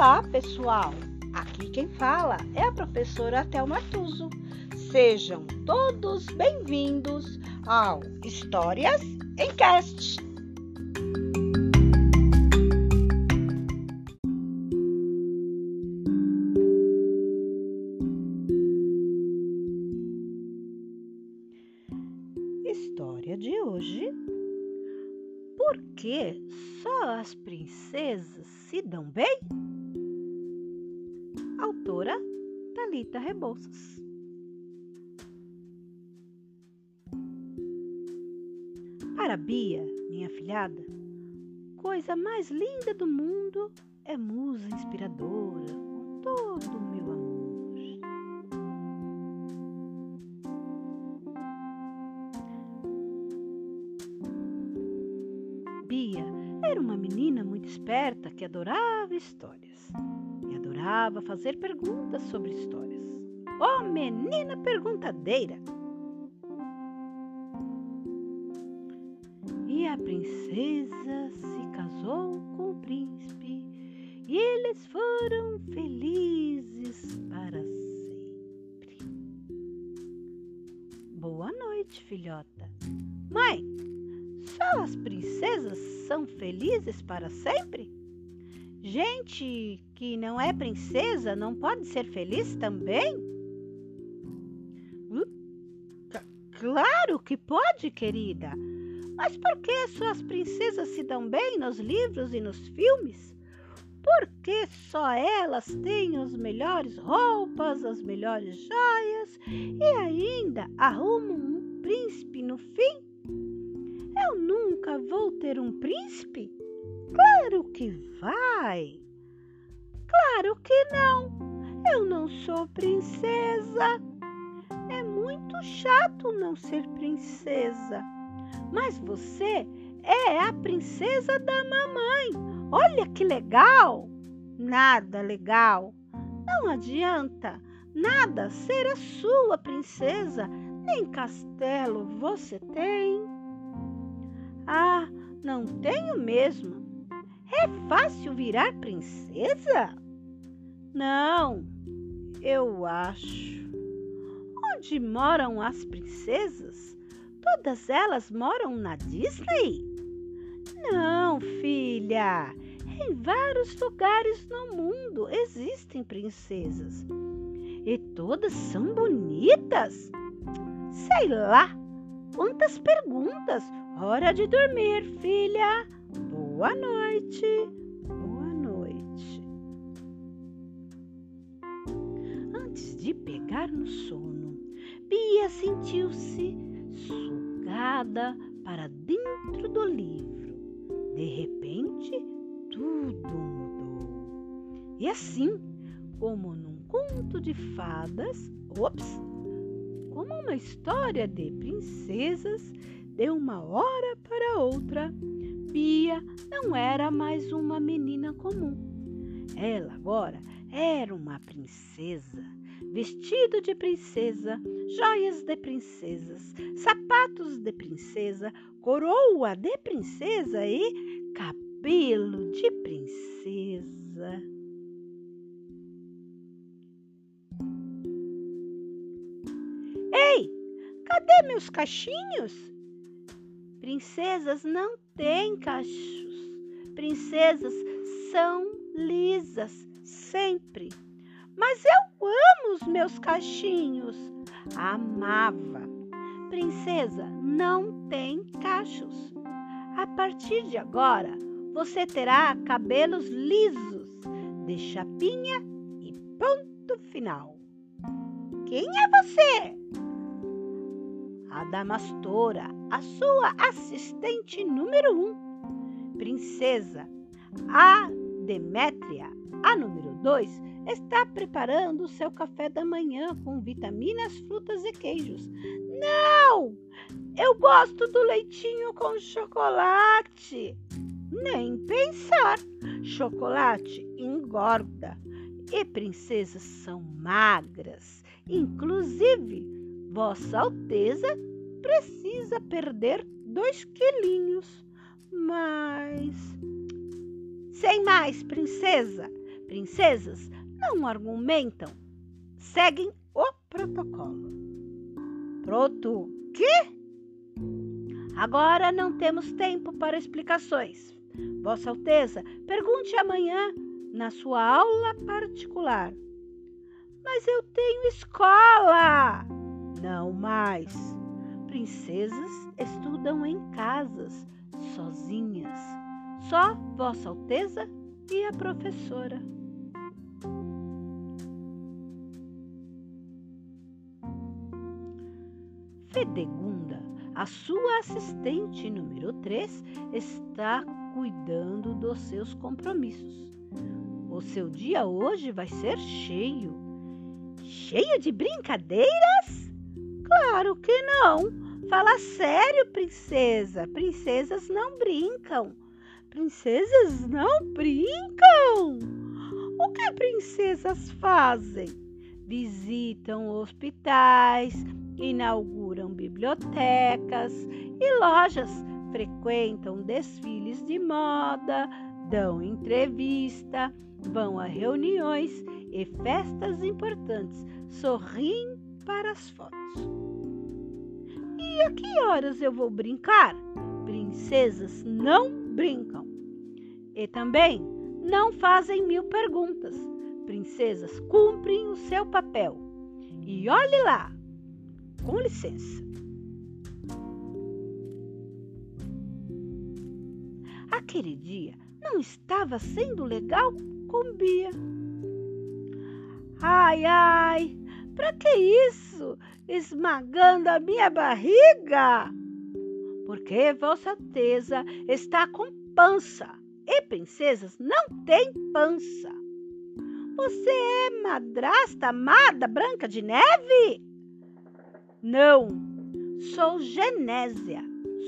Olá, pessoal! Aqui quem fala é a professora Thelma Tuso. Sejam todos bem-vindos ao Histórias em Cast. História de hoje. Por que só as princesas se dão bem? Autora Talita Rebouças. Para Bia, minha filhada, coisa mais linda do mundo é musa inspiradora com todo o meu amor. Bia era uma menina muito esperta que adorava histórias adorava fazer perguntas sobre histórias. Oh, menina perguntadeira! E a princesa se casou com o príncipe e eles foram felizes para sempre. Boa noite, filhota. Mãe, só as princesas são felizes para sempre? Gente que não é princesa não pode ser feliz também? Uh, claro que pode, querida. Mas por que só as princesas se dão bem nos livros e nos filmes? Por que só elas têm as melhores roupas, as melhores joias e ainda arrumam um príncipe no fim? Eu nunca vou ter um príncipe? Claro que vai! Claro que não! Eu não sou princesa! É muito chato não ser princesa. Mas você é a princesa da mamãe. Olha que legal! Nada legal. Não adianta nada ser a sua princesa, nem castelo você tem. Ah, não tenho mesmo. É fácil virar princesa? Não, eu acho. Onde moram as princesas? Todas elas moram na Disney? Não, filha. Em vários lugares no mundo existem princesas. E todas são bonitas. Sei lá. Quantas perguntas! Hora de dormir, filha. Boa noite. Boa noite. Antes de pegar no sono, Bia sentiu-se sugada para dentro do livro. De repente, tudo mudou. E assim, como num conto de fadas, ops, como uma história de princesas, de uma hora para outra, Bia não era mais uma menina comum. Ela agora era uma princesa, vestido de princesa, joias de princesas, sapatos de princesa, coroa de princesa e cabelo de princesa. Ei, cadê meus cachinhos? Princesas não têm cachos. Princesas são lisas, sempre. Mas eu amo os meus cachinhos. Amava. Princesa não tem cachos. A partir de agora, você terá cabelos lisos, de chapinha e ponto final. Quem é você? A Damastora, a sua assistente número um. Princesa, a Demétria, a número dois, está preparando o seu café da manhã com vitaminas, frutas e queijos. Não! Eu gosto do leitinho com chocolate. Nem pensar. Chocolate engorda e princesas são magras. Inclusive, Vossa Alteza precisa perder dois quilinhos. Mas. Sem mais, princesa! Princesas não argumentam, seguem o protocolo. Pronto. Que? Agora não temos tempo para explicações. Vossa Alteza, pergunte amanhã na sua aula particular. Mas eu tenho escola! Não mais. Princesas estudam em casas, sozinhas. Só Vossa Alteza e a professora. Fedegunda, a sua assistente número 3, está cuidando dos seus compromissos. O seu dia hoje vai ser cheio. Cheio de brincadeiras? Claro que não. Fala sério, princesa. Princesas não brincam. Princesas não brincam. O que princesas fazem? Visitam hospitais, inauguram bibliotecas e lojas, frequentam desfiles de moda, dão entrevista, vão a reuniões e festas importantes, sorriem as fotos. E a que horas eu vou brincar? Princesas não brincam. E também não fazem mil perguntas. Princesas cumprem o seu papel. E olhe lá, com licença. Aquele dia não estava sendo legal com Bia. Ai, ai, para que isso? Esmagando a minha barriga? Porque Vossa Alteza está com pança e princesas não têm pança. Você é madrasta amada Branca de Neve? Não, sou Genésia,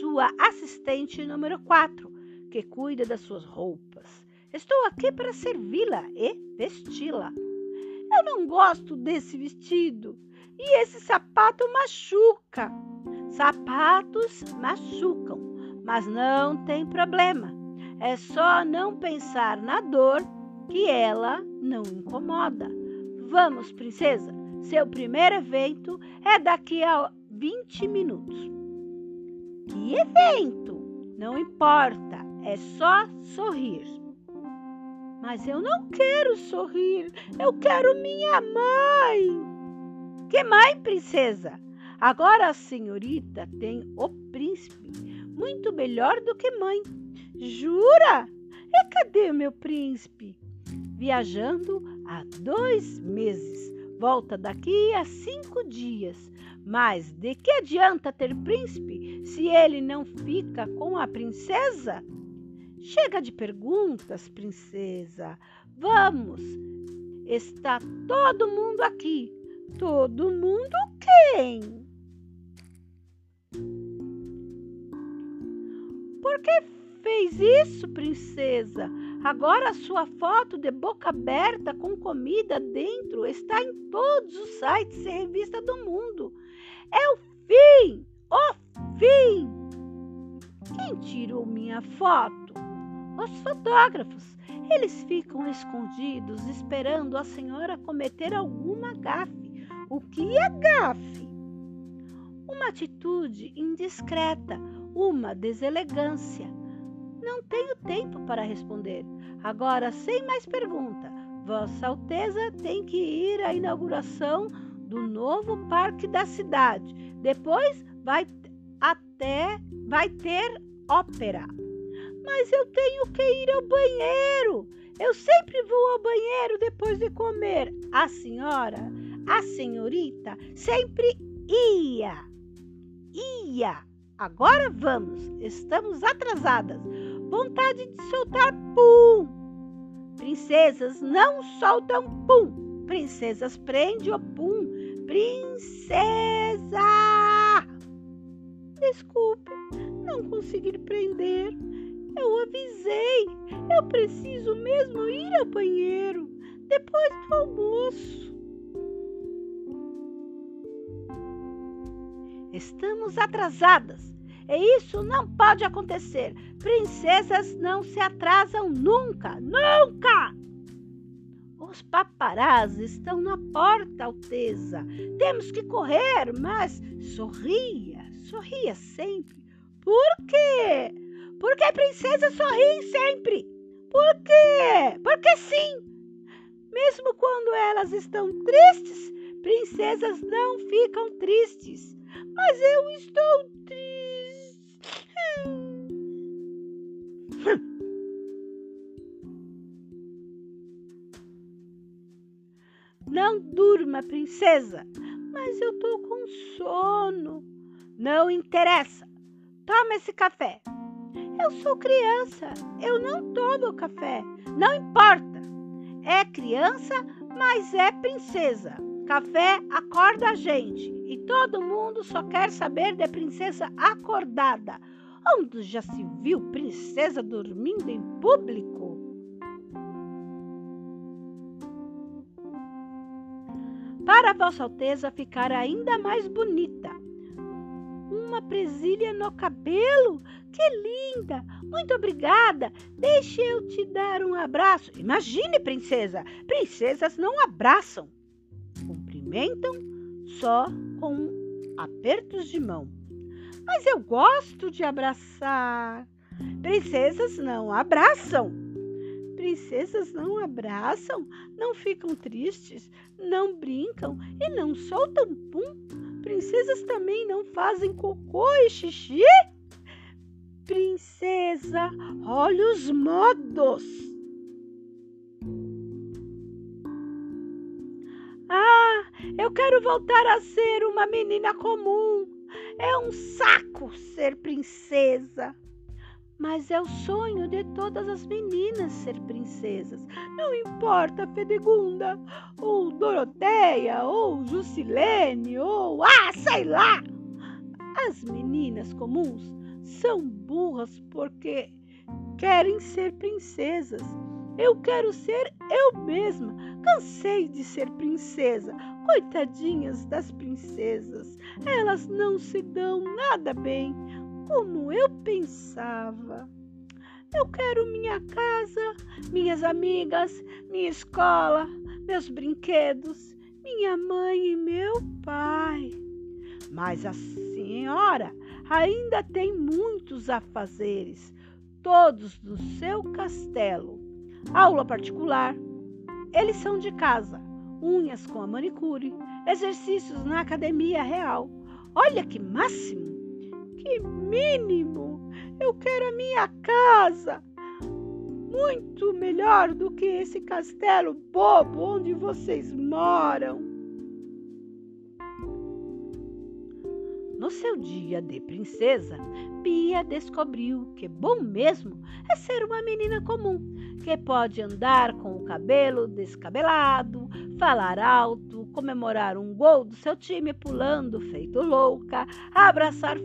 sua assistente número 4, que cuida das suas roupas. Estou aqui para servi-la e vesti-la. Eu não gosto desse vestido e esse sapato machuca. Sapatos machucam, mas não tem problema. É só não pensar na dor que ela não incomoda. Vamos, princesa, seu primeiro evento é daqui a 20 minutos. Que evento? Não importa, é só sorrir. Mas eu não quero sorrir, eu quero minha mãe. Que mãe, princesa? Agora a senhorita tem o príncipe, muito melhor do que mãe. Jura? E cadê meu príncipe? Viajando há dois meses volta daqui a cinco dias. Mas de que adianta ter príncipe se ele não fica com a princesa? Chega de perguntas, princesa. Vamos! Está todo mundo aqui. Todo mundo quem? Por que fez isso, princesa? Agora sua foto de boca aberta com comida dentro está em todos os sites e revistas do mundo. É o fim! O fim! Quem tirou minha foto? Os fotógrafos. Eles ficam escondidos esperando a senhora cometer alguma gafe. O que é gafe? Uma atitude indiscreta, uma deselegância. Não tenho tempo para responder. Agora, sem mais pergunta, Vossa Alteza tem que ir à inauguração do novo parque da cidade. Depois vai até vai ter ópera. Mas eu tenho que ir ao banheiro. Eu sempre vou ao banheiro depois de comer. A senhora, a senhorita, sempre ia. Ia. Agora vamos. Estamos atrasadas vontade de soltar pum. Princesas não soltam pum. Princesas prende o pum. Princesa! Desculpe, não consegui prender. Eu avisei. Eu preciso mesmo ir ao banheiro depois do almoço. Estamos atrasadas. E isso não pode acontecer. Princesas não se atrasam nunca, nunca! Os paparazzi estão na porta, Alteza. Temos que correr, mas sorria, sorria sempre. Por quê? Porque princesas sorriem sempre. Por quê? Porque sim. Mesmo quando elas estão tristes, princesas não ficam tristes. Mas eu estou triste. Não durma, princesa. Mas eu tô com sono. Não interessa. Toma esse café. Eu sou criança. Eu não tomo café. Não importa. É criança, mas é princesa. Café acorda a gente. E todo mundo só quer saber de princesa acordada. Onde já se viu princesa dormindo em público? para Vossa Alteza ficar ainda mais bonita. Uma presilha no cabelo? Que linda! Muito obrigada! Deixe eu te dar um abraço. Imagine, princesa! Princesas não abraçam, cumprimentam só com apertos de mão. Mas eu gosto de abraçar. Princesas não abraçam princesas não abraçam, não ficam tristes, não brincam e não soltam pum. Princesas também não fazem cocô e xixi? Princesa, olha os modos. Ah, eu quero voltar a ser uma menina comum. É um saco ser princesa. Mas é o sonho de todas as meninas ser princesas. Não importa Fedegunda, ou Doroteia, ou Jusilene, ou ah, sei lá. As meninas comuns são burras porque querem ser princesas. Eu quero ser eu mesma. Cansei de ser princesa. Coitadinhas das princesas. Elas não se dão nada bem como eu pensava. Eu quero minha casa, minhas amigas, minha escola, meus brinquedos, minha mãe e meu pai. Mas a senhora ainda tem muitos afazeres, todos no seu castelo. Aula particular, eles são de casa, unhas com a manicure, exercícios na academia real. Olha que máximo! Que mínimo! Eu quero a minha casa! Muito melhor do que esse castelo bobo onde vocês moram. No seu dia de princesa, Bia descobriu que bom mesmo é ser uma menina comum, que pode andar com o cabelo descabelado, falar alto, comemorar um gol do seu time pulando feito louca, abraçar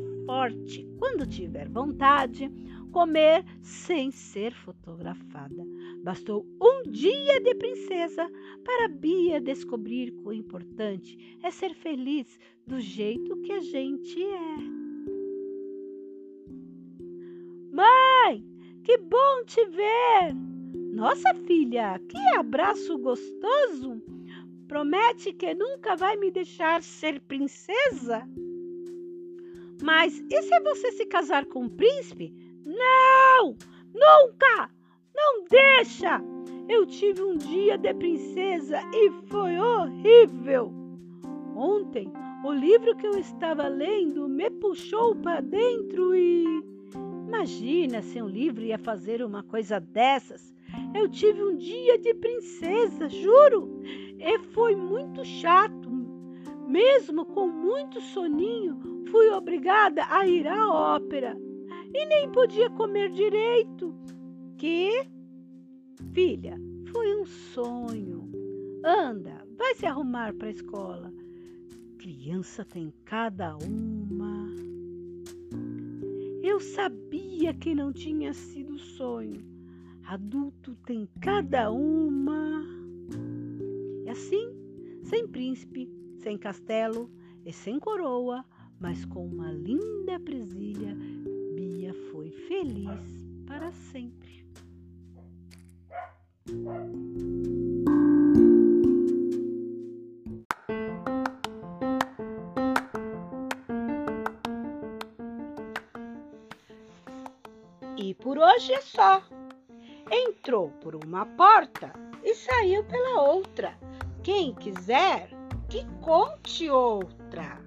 quando tiver vontade, comer sem ser fotografada. Bastou um dia de princesa para Bia descobrir que o importante é ser feliz do jeito que a gente é. Mãe, que bom te ver! Nossa filha, que abraço gostoso! Promete que nunca vai me deixar ser princesa? Mas e se você se casar com um príncipe? Não! Nunca! Não deixa! Eu tive um dia de princesa e foi horrível. Ontem, o livro que eu estava lendo me puxou para dentro e. Imagina se um livro ia fazer uma coisa dessas. Eu tive um dia de princesa, juro, e foi muito chato. Mesmo com muito soninho, fui obrigada a ir à ópera e nem podia comer direito. Que? Filha, foi um sonho. Anda, vai se arrumar para a escola. Criança tem cada uma. Eu sabia que não tinha sido sonho. Adulto tem cada uma. E assim, sem príncipe, sem castelo e sem coroa, mas com uma linda presilha, Bia foi feliz para sempre. E por hoje é só. Entrou por uma porta e saiu pela outra. Quem quiser, que conte outra.